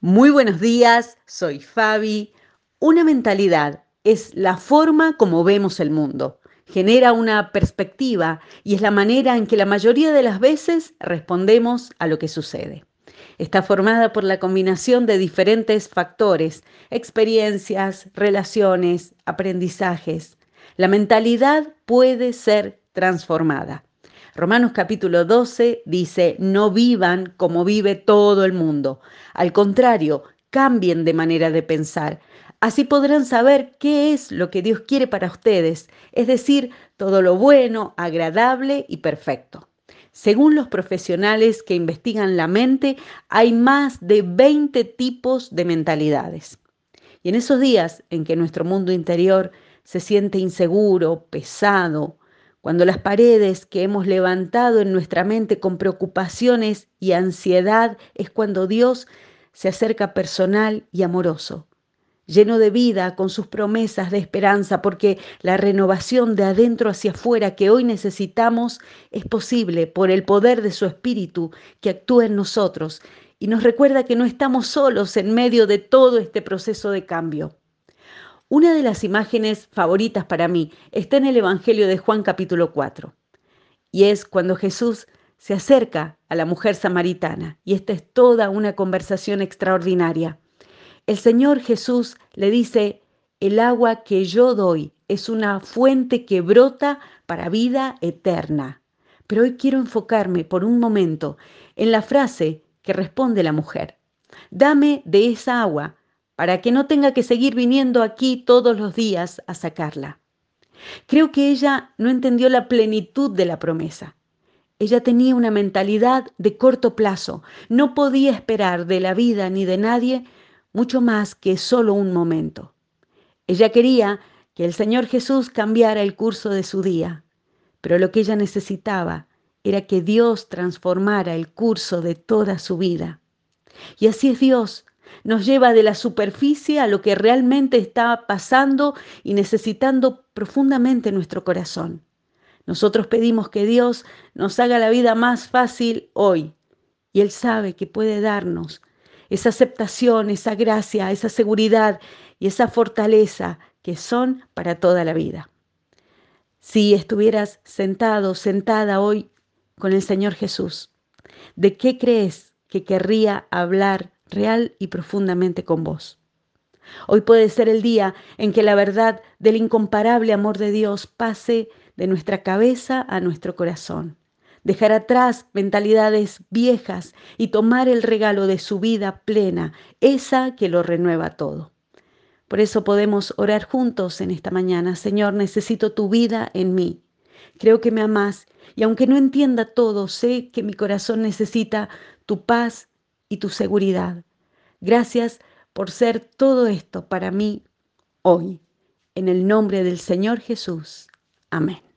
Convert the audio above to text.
Muy buenos días, soy Fabi. Una mentalidad es la forma como vemos el mundo. Genera una perspectiva y es la manera en que la mayoría de las veces respondemos a lo que sucede. Está formada por la combinación de diferentes factores, experiencias, relaciones, aprendizajes. La mentalidad puede ser transformada. Romanos capítulo 12 dice, no vivan como vive todo el mundo. Al contrario, cambien de manera de pensar. Así podrán saber qué es lo que Dios quiere para ustedes, es decir, todo lo bueno, agradable y perfecto. Según los profesionales que investigan la mente, hay más de 20 tipos de mentalidades. Y en esos días en que nuestro mundo interior se siente inseguro, pesado, cuando las paredes que hemos levantado en nuestra mente con preocupaciones y ansiedad es cuando Dios se acerca personal y amoroso, lleno de vida con sus promesas de esperanza, porque la renovación de adentro hacia afuera que hoy necesitamos es posible por el poder de su Espíritu que actúa en nosotros y nos recuerda que no estamos solos en medio de todo este proceso de cambio. Una de las imágenes favoritas para mí está en el Evangelio de Juan capítulo 4 y es cuando Jesús se acerca a la mujer samaritana y esta es toda una conversación extraordinaria. El Señor Jesús le dice, el agua que yo doy es una fuente que brota para vida eterna. Pero hoy quiero enfocarme por un momento en la frase que responde la mujer. Dame de esa agua para que no tenga que seguir viniendo aquí todos los días a sacarla. Creo que ella no entendió la plenitud de la promesa. Ella tenía una mentalidad de corto plazo, no podía esperar de la vida ni de nadie mucho más que solo un momento. Ella quería que el Señor Jesús cambiara el curso de su día, pero lo que ella necesitaba era que Dios transformara el curso de toda su vida. Y así es Dios, nos lleva de la superficie a lo que realmente está pasando y necesitando profundamente nuestro corazón. Nosotros pedimos que Dios nos haga la vida más fácil hoy y Él sabe que puede darnos esa aceptación, esa gracia, esa seguridad y esa fortaleza que son para toda la vida. Si estuvieras sentado, sentada hoy con el Señor Jesús, ¿de qué crees que querría hablar real y profundamente con vos. Hoy puede ser el día en que la verdad del incomparable amor de Dios pase de nuestra cabeza a nuestro corazón. Dejar atrás mentalidades viejas y tomar el regalo de su vida plena, esa que lo renueva todo. Por eso podemos orar juntos en esta mañana. Señor, necesito tu vida en mí. Creo que me amas y aunque no entienda todo, sé que mi corazón necesita tu paz y tu seguridad. Gracias por ser todo esto para mí hoy. En el nombre del Señor Jesús. Amén.